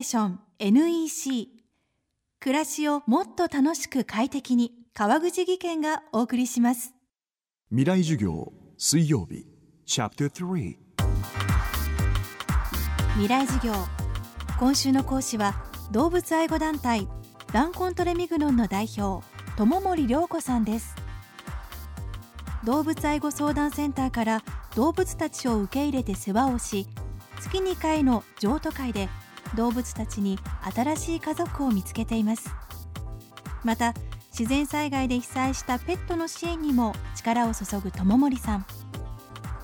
ーション NEC 暮らしをもっと楽しく快適に川口義賢がお送りします。未来授業水曜日。チャプター3未来授業今週の講師は動物愛護団体ランコントレミグノンの代表友森良子さんです。動物愛護相談センターから動物たちを受け入れて世話をし月2回の譲渡会で動物たちに新しい家族を見つけています。また自然災害で被災したペットの支援にも力を注ぐ友森さん。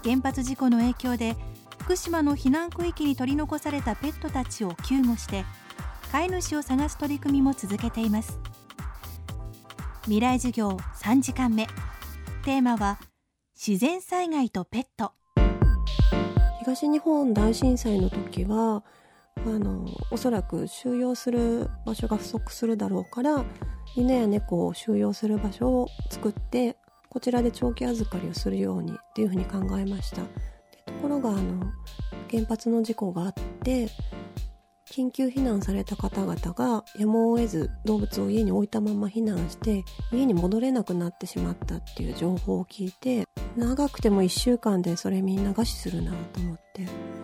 原発事故の影響で福島の避難区域に取り残されたペットたちを救護して飼い主を探す取り組みも続けています。未来授業3時間目。テーマは自然災害とペット。東日本大震災の時はあのおそらく収容する場所が不足するだろうから犬や猫を収容する場所を作ってこちらで長期預かりをするようにっていうふうに考えました。ところがあの原発の事故があって緊急避難された方々がやむを得ず動物を家に置いたまま避難して家に戻れなくなってしまったっていう情報を聞いて長くても1週間でそれみんな餓死するなと思って。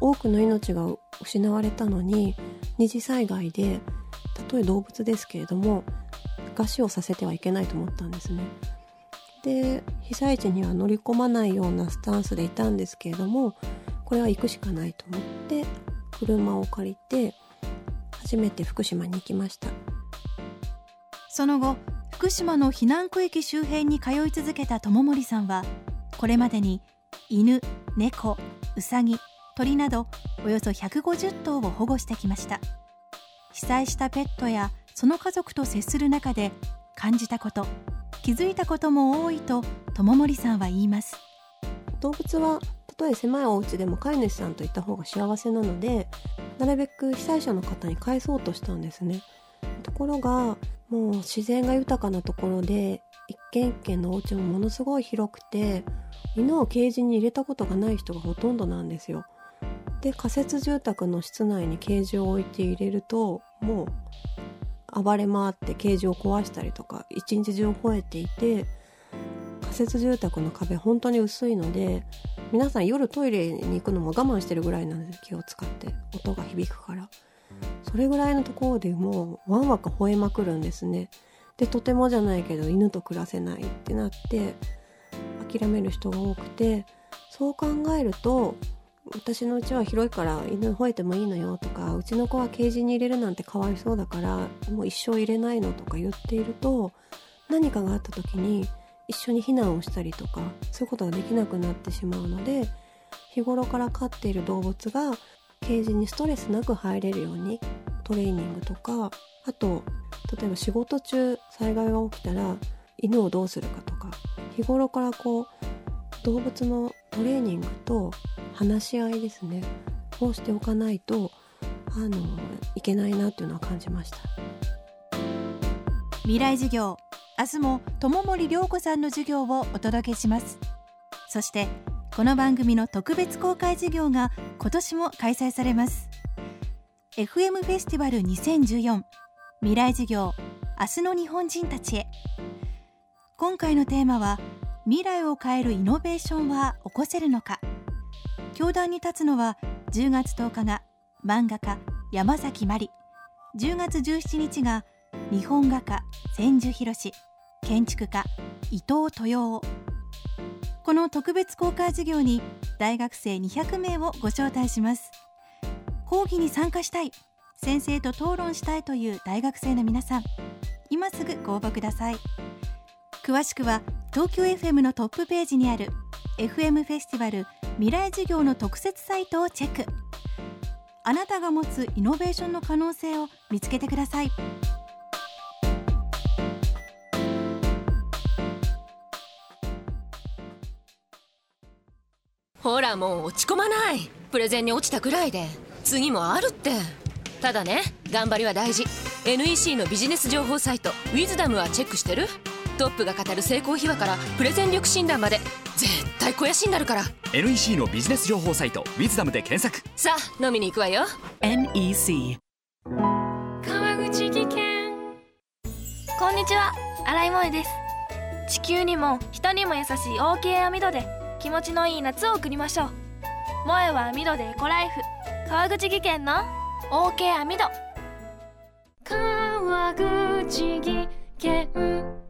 多くの命が失われたのに二次災害でたとえ動物ですけれども餓死をさせてはいけないと思ったんですね。で被災地には乗り込まないようなスタンスでいたんですけれどもこれは行くしかないと思って車を借りて初めて福島に行きましたその後福島の避難区域周辺に通い続けた友森さんはこれまでに犬猫うさぎ鳥などおよそ150頭を保護してきました。被災したペットやその家族と接する中で感じたこと気づいたことも多いと友森さんは言います。動物はたとえ狭いお家でも飼い主さんといった方が幸せなのでなるべく被災者の方に返そうとしたんですね。ところがもう自然が豊かなところで一軒一軒のお家もものすごい広くて犬をケージに入れたことがない人がほとんどなんですよ。で仮設住宅の室内にケージを置いて入れるともう暴れ回ってケージを壊したりとか一日中吠えていて仮設住宅の壁本当に薄いので皆さん夜トイレに行くのも我慢してるぐらいなんです気を使って音が響くから。それぐらいのところでもうワンワカ吠えまくるんですね。でとてもじゃないけど犬と暮らせないってなって諦める人が多くてそう考えると私のうちは広いから犬吠えてもいいのよとかうちの子はケージに入れるなんてかわいそうだからもう一生入れないのとか言っていると何かがあった時に一緒に避難をしたりとかそういうことができなくなってしまうので日頃から飼っている動物がケージにストレスなく入れるようにトレーニングとかあと例えば仕事中災害が起きたら犬をどうするかとか日頃からこう動物のトレーニングと話し合いですね。をしておかないとあのいけないなっていうのは感じました。未来授業。明日も友森良子さんの授業をお届けします。そしてこの番組の特別公開授業が今年も開催されます。FM フェスティバル2014未来授業。明日の日本人たちへ。今回のテーマは未来を変えるイノベーションは起こせるのか。教壇に立つのは10月10日が漫画家山崎まり10月17日が日本画家千住博建築家伊藤豊夫。この特別公開授業に大学生200名をご招待します。講義に参加したい。先生と討論したいという大学生の皆さん。今すぐご応募ください。詳しくは東京 FM のトップページにある FM フェスティバル未来授業の特設サイトをチェック。あなたが持つイノベーションの可能性を見つけてください。ほらもう落ち込まない。プレゼンに落ちたくらいで。次もあるって。ただね頑張りは大事。NEC のビジネス情報サイト「ウィズダムはチェックしてる？トップが語る成功秘話からプレゼン力診断まで絶対肥やしになるから。NEC のビジネス情報サイト「ウィズダムで検索。さあ飲みに行くわよ。NEC 川口技研。こんにちは。新井萌です。地球にも人にも優しい OK 網戸で気持ちのいい夏を送りましょう。萌えは網戸でエコライフ。川口技研の OK 網戸。川口技研